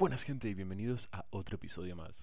Buenas gente y bienvenidos a otro episodio más.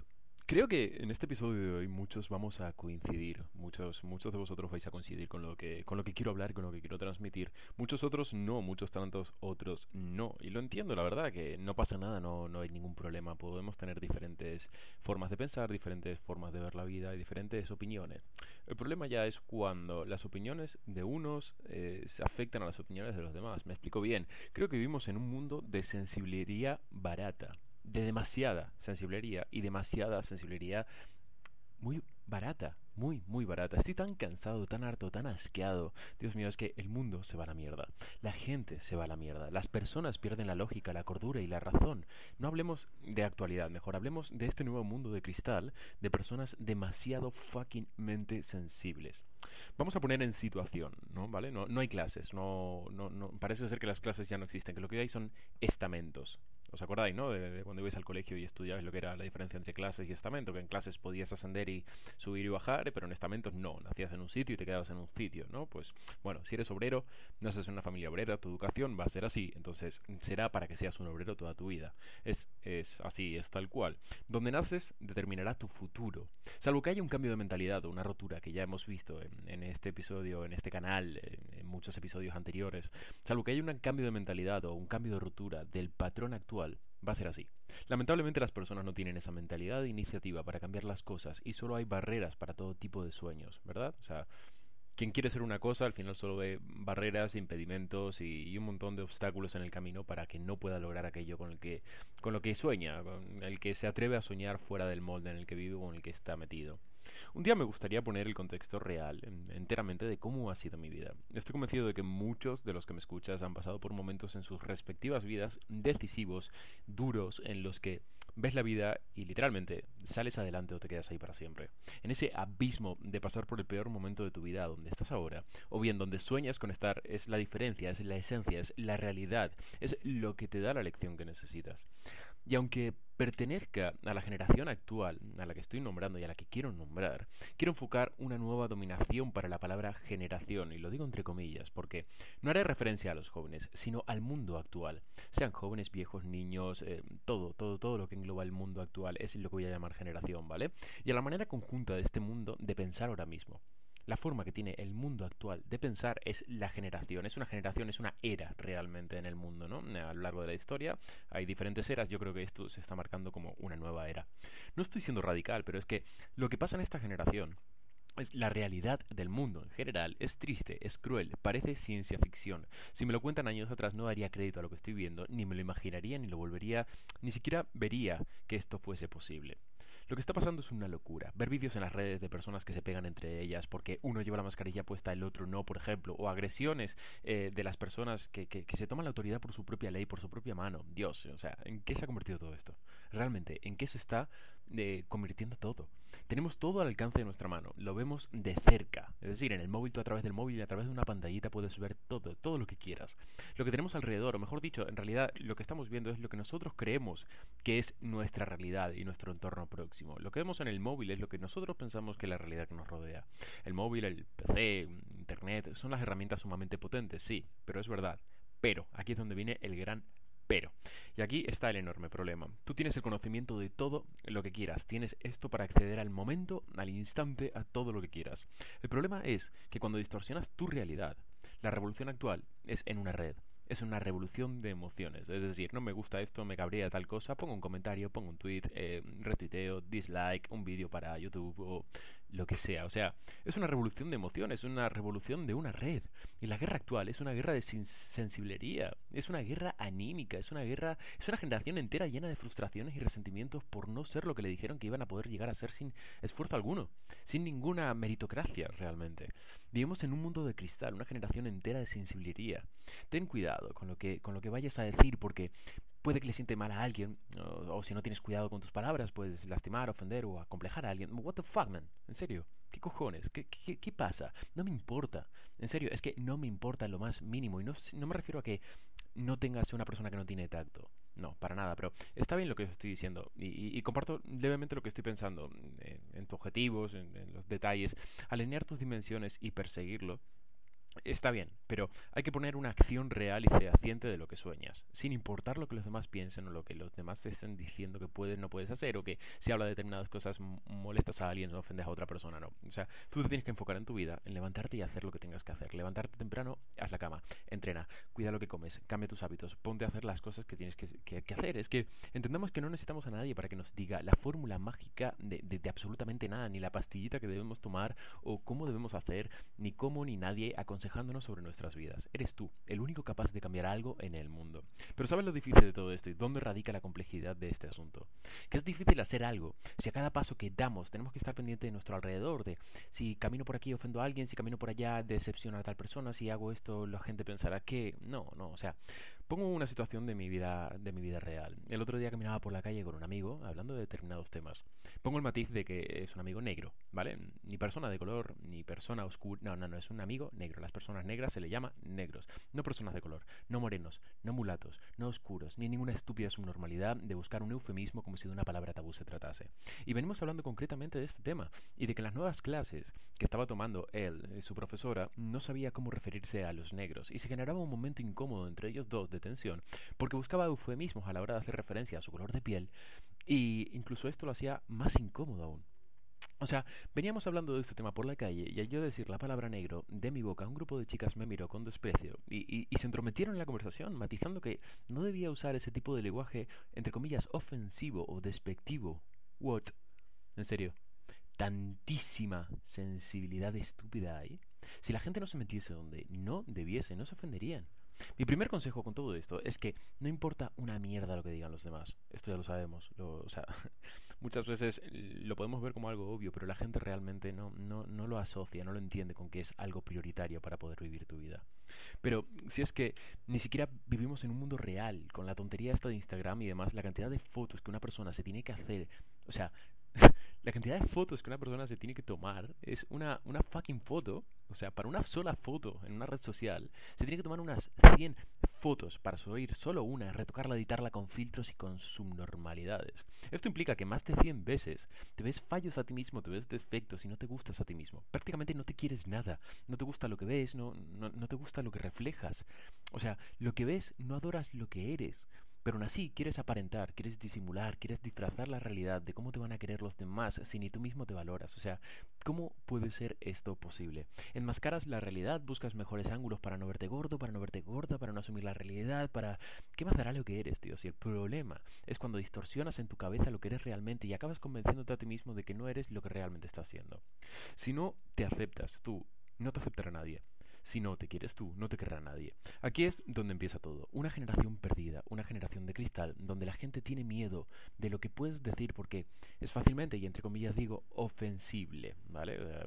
Creo que en este episodio de hoy muchos vamos a coincidir, muchos, muchos de vosotros vais a coincidir con lo que, con lo que quiero hablar, con lo que quiero transmitir. Muchos otros no, muchos tantos otros no. Y lo entiendo, la verdad, que no pasa nada, no, no hay ningún problema. Podemos tener diferentes formas de pensar, diferentes formas de ver la vida y diferentes opiniones. El problema ya es cuando las opiniones de unos eh, afectan a las opiniones de los demás. Me explico bien. Creo que vivimos en un mundo de sensibilidad barata de demasiada sensiblería y demasiada sensiblería muy barata, muy, muy barata. Estoy tan cansado, tan harto, tan asqueado. Dios mío, es que el mundo se va a la mierda. La gente se va a la mierda. Las personas pierden la lógica, la cordura y la razón. No hablemos de actualidad, mejor hablemos de este nuevo mundo de cristal de personas demasiado fuckingmente sensibles. Vamos a poner en situación, ¿no? ¿Vale? No, no hay clases, no, no, no, parece ser que las clases ya no existen, que lo que hay son estamentos. ¿Os acordáis, no? De, cuando ibais al colegio y estudiabais lo que era la diferencia entre clases y estamento, que en clases podías ascender y subir y bajar, pero en estamentos no, nacías en un sitio y te quedabas en un sitio, ¿no? Pues bueno, si eres obrero, naces en una familia obrera, tu educación va a ser así, entonces será para que seas un obrero toda tu vida. Es, es así, es tal cual. Donde naces determinará tu futuro. Salvo que haya un cambio de mentalidad o una rotura que ya hemos visto en, este episodio, en este canal, en, muchos episodios anteriores, salvo que haya un cambio de mentalidad o un cambio de rotura del patrón actual, va a ser así. Lamentablemente las personas no tienen esa mentalidad de iniciativa para cambiar las cosas y solo hay barreras para todo tipo de sueños, ¿verdad? O sea, quien quiere ser una cosa al final solo ve barreras, impedimentos y, un montón de obstáculos en el camino para que no pueda lograr aquello con el que con lo que sueña, con el que se atreve a soñar fuera del molde en el que vive o en el que está metido. Un día me gustaría poner el contexto real, enteramente, de cómo ha sido mi vida. Estoy convencido de que muchos de los que me escuchas han pasado por momentos en sus respectivas vidas decisivos, duros, en los que ves la vida y literalmente sales adelante o te quedas ahí para siempre. En ese abismo de pasar por el peor momento de tu vida, donde estás ahora, o bien donde sueñas con estar, es la diferencia, es la esencia, es la realidad, es lo que te da la lección que necesitas. Y aunque pertenezca a la generación actual, a la que estoy nombrando y a la que quiero nombrar, quiero enfocar una nueva dominación para la palabra generación, y lo digo entre comillas, porque no haré referencia a los jóvenes, sino al mundo actual. Sean jóvenes, viejos, niños, eh, todo, todo, todo lo que engloba el mundo actual es lo que voy a llamar generación, ¿vale? Y a la manera conjunta de este mundo de pensar ahora mismo la forma que tiene el mundo actual de pensar es la generación. Es una generación, es una era realmente en el mundo, ¿no? A lo largo de la historia hay diferentes eras. Yo creo que esto se está marcando como una nueva era. No estoy siendo radical, pero es que lo que pasa en esta generación es la realidad del mundo en general es triste, es cruel, parece ciencia ficción. Si me lo cuentan años atrás no daría crédito a lo que estoy viendo, ni me lo imaginaría, ni lo volvería, ni siquiera vería que esto fuese posible. Lo que está pasando es una locura. Ver vídeos en las redes de personas que se pegan entre ellas porque uno lleva la mascarilla puesta, el otro no, por ejemplo, o agresiones eh, de las personas que, que, se toman la autoridad por su propia ley, por su propia mano. Dios, o sea, ¿en qué se ha convertido todo esto? Realmente, ¿en qué se está eh, convirtiendo todo? Tenemos todo al alcance de nuestra mano, lo vemos de cerca. Es decir, en el móvil, tú a través del móvil y a través de una pantallita puedes ver todo, todo lo que quieras. Lo que tenemos alrededor, o mejor dicho, en realidad lo que estamos viendo es lo que nosotros creemos que es nuestra realidad y nuestro entorno próximo. Lo que vemos en el móvil es lo que nosotros pensamos que es la realidad que nos rodea. El móvil, el PC, Internet, son las herramientas sumamente potentes, sí, pero es verdad. Pero, aquí es donde viene el gran pero, y aquí está el enorme problema. Tú tienes el conocimiento de todo lo que quieras, tienes esto para acceder al momento, al instante, a todo lo que quieras. El problema es que cuando distorsionas tu realidad, la revolución actual es en una red es una revolución de emociones. Es decir, no me gusta esto, me cabría tal cosa, pongo un comentario, pongo un tweet, eh, retuiteo, dislike, un vídeo para YouTube o lo que sea. O sea, es una revolución de emociones, es una revolución de una red. Y la guerra actual es una guerra de sensiblería, es una guerra anímica, es una guerra, es una generación entera llena de frustraciones y resentimientos por no ser lo que le dijeron que iban a poder llegar a ser sin esfuerzo alguno, sin ninguna meritocracia realmente. Vivimos en un mundo de cristal, una generación entera de sensibilidad. Ten cuidado con lo que, con lo que vayas a decir, porque puede que le siente mal a alguien, o, si no tienes cuidado con tus palabras, puedes lastimar, ofender o acomplejar a alguien. What the fuck, man? En serio, ¿qué cojones? ¿Qué, pasa? No me importa. En serio, es que no me importa lo más mínimo. Y no, no me refiero a que no tengas una persona que no tiene tacto. No, para nada, pero está bien lo que estoy diciendo y, comparto levemente lo que estoy pensando en, tus objetivos, en, los detalles, alinear tus dimensiones y perseguirlo Está bien, pero hay que poner una acción real y fehaciente de lo que sueñas, sin importar lo que los demás piensen o lo que los demás estén diciendo que puedes no puedes hacer, o que si habla de determinadas cosas molestas a alguien o ofendes a otra persona, no. O sea, tú te tienes que enfocar en tu vida, en levantarte y hacer lo que tengas que hacer. Levantarte temprano, haz la cama, entrena, cuida lo que comes, cambia tus hábitos, ponte a hacer las cosas que tienes que, hacer. Es que entendamos que no necesitamos a nadie para que nos diga la fórmula mágica de, de absolutamente nada, ni la pastillita que debemos tomar, o cómo debemos hacer, ni cómo ni nadie aconseja aconsejándonos sobre nuestras vidas. Eres tú, el único capaz de cambiar algo en el mundo. Pero ¿sabes lo difícil de todo esto y dónde radica la complejidad de este asunto? Que es difícil hacer algo si a cada paso que damos tenemos que estar pendiente de nuestro alrededor, de si camino por aquí ofendo a alguien, si camino por allá decepciono a tal persona, si hago esto la gente pensará que no, no, o sea, pongo una situación de mi vida de mi vida real. El otro día caminaba por la calle con un amigo hablando de determinados temas. Pongo el matiz de que es un amigo negro, ¿vale? Ni persona de color, ni persona oscura, no, no, no, es un amigo negro. Las personas negras se le llama negros, no personas de color, no morenos, no mulatos, no oscuros, ni ninguna estúpida subnormalidad de buscar un eufemismo como si de una palabra tabú se tratase. Y venimos hablando concretamente de este tema y de que las nuevas clases que estaba tomando él, y su profesora, no sabía cómo referirse a los negros y se generaba un momento incómodo entre ellos dos de tensión porque buscaba eufemismos a la hora de hacer referencia a su color de piel y incluso esto lo hacía más incómodo aún. O sea, veníamos hablando de este tema por la calle y al yo decir la palabra negro de mi boca, un grupo de chicas me miró con desprecio y, y, se entrometieron en la conversación, matizando que no debía usar ese tipo de lenguaje, entre comillas, ofensivo o despectivo. What? En serio, tantísima sensibilidad estúpida hay. Si la gente no se metiese donde no debiese, no se ofenderían. Mi primer consejo con todo esto es que no importa una mierda lo que digan los demás. Esto ya lo sabemos. o sea, muchas veces lo podemos ver como algo obvio, pero la gente realmente no, no, no lo asocia, no lo entiende con que es algo prioritario para poder vivir tu vida. Pero si es que ni siquiera vivimos en un mundo real, con la tontería esta de Instagram y demás, la cantidad de fotos que una persona se tiene que hacer, o sea, la cantidad de fotos que una persona se tiene que tomar es una, una fucking foto. O sea, para una sola foto en una red social, se tiene que tomar unas 100 fotos para subir solo una, retocarla, editarla con filtros y con subnormalidades. Esto implica que más de 100 veces te ves fallos a ti mismo, te ves defectos y no te gustas a ti mismo. Prácticamente no te quieres nada, no te gusta lo que ves, no, no, no te gusta lo que reflejas. O sea, lo que ves no adoras lo que eres. Pero aún así quieres aparentar, quieres disimular, quieres disfrazar la realidad de cómo te van a querer los demás si ni tú mismo te valoras. O sea, ¿cómo puede ser esto posible? Enmascaras la realidad, buscas mejores ángulos para no verte gordo, para no verte gorda, para no asumir la realidad, para... ¿Qué más dará lo que eres, tío? Si el problema es cuando distorsionas en tu cabeza lo que eres realmente y acabas convenciéndote a ti mismo de que no eres lo que realmente estás siendo. Si no te aceptas tú, no te aceptará nadie. Si no te quieres tú, no te querrá nadie. Aquí es donde empieza todo. Una generación perdida, una generación de cristal, donde la gente tiene miedo de lo que puedes decir porque es fácilmente, y entre comillas digo, ofensible. ¿Vale? Eh,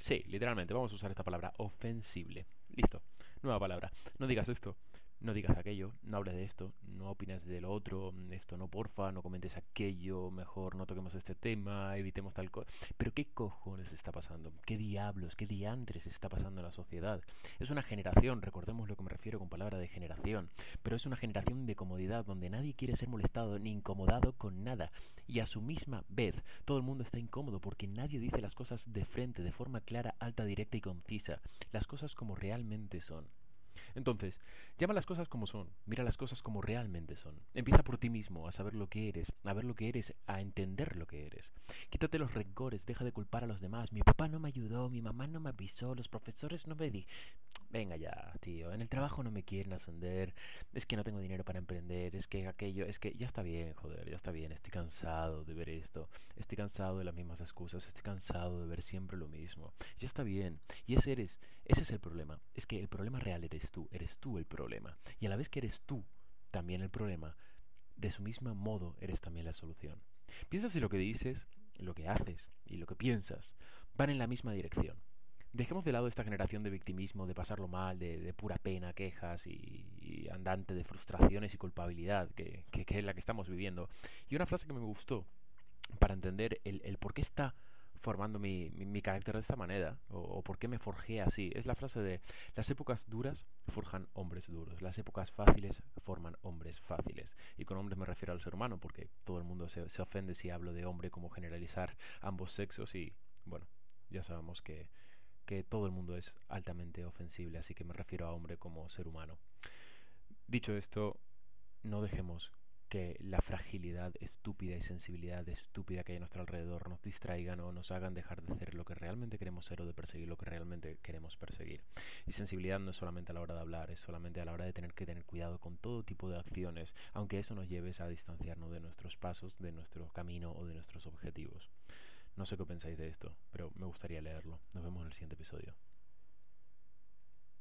sí, literalmente, vamos a usar esta palabra, ofensible. Listo, nueva palabra. No digas esto, no digas aquello, no hables de esto, no opines de lo otro, esto no porfa, no comentes aquello, mejor no toquemos este tema, evitemos tal cosa. Pero ¿qué cojones está pasando? ¿Qué diablos, qué diantres está pasando en la sociedad? Es una generación, recordemos lo que me refiero con palabra de generación, pero es una generación de comodidad donde nadie quiere ser molestado ni incomodado con nada. Y a su misma vez, todo el mundo está incómodo porque nadie dice las cosas de frente, de forma clara, alta, directa y concisa, las cosas como realmente son. Entonces, llama las cosas como son, mira las cosas como realmente son. Empieza por ti mismo a saber lo que eres, a ver lo que eres, a entender lo que eres. Quítate los rencores, deja de culpar a los demás. Mi papá no me ayudó, mi mamá no me avisó, los profesores no me di. Venga ya, tío, en el trabajo no me quieren ascender, es que no tengo dinero para emprender, es que aquello, es que ya está bien, joder, ya está bien, estoy cansado de ver esto, estoy cansado de las mismas excusas, estoy cansado de ver siempre lo mismo. Ya está bien, y ese eres, ese es el problema, es que el problema real eres tú, eres tú el problema. Y a la vez que eres tú también el problema, de su mismo modo eres también la solución. Piensa si lo que dices, lo que haces y lo que piensas van en la misma dirección. dejemos de lado esta generación de victimismo, de pasarlo mal, de, pura pena, quejas y, andante de frustraciones y culpabilidad que, que, es la que estamos viviendo. Y una frase que me gustó para entender el, el por qué está formando mi, mi, carácter de esta manera o, por qué me forjé así. Es la frase de las épocas duras forjan hombres duros, las épocas fáciles forman hombres fáciles. Y con hombres me refiero al ser humano porque todo el mundo se, se ofende si hablo de hombre como generalizar ambos sexos y bueno, ya sabemos que, que todo el mundo es altamente ofensible, así que me refiero a hombre como ser humano. Dicho esto, no dejemos que la fragilidad estúpida y sensibilidad estúpida que hay a nuestro alrededor nos distraigan o nos hagan dejar de ser lo que realmente queremos ser o de perseguir lo que realmente queremos perseguir. Y sensibilidad no es solamente a la hora de hablar, es solamente a la hora de tener que tener cuidado con todo tipo de acciones, aunque eso nos lleve a distanciarnos de nuestros pasos, de nuestro camino o de nuestros objetivos. No sé qué pensáis de esto, pero me gustaría leerlo. Nos vemos en el siguiente episodio.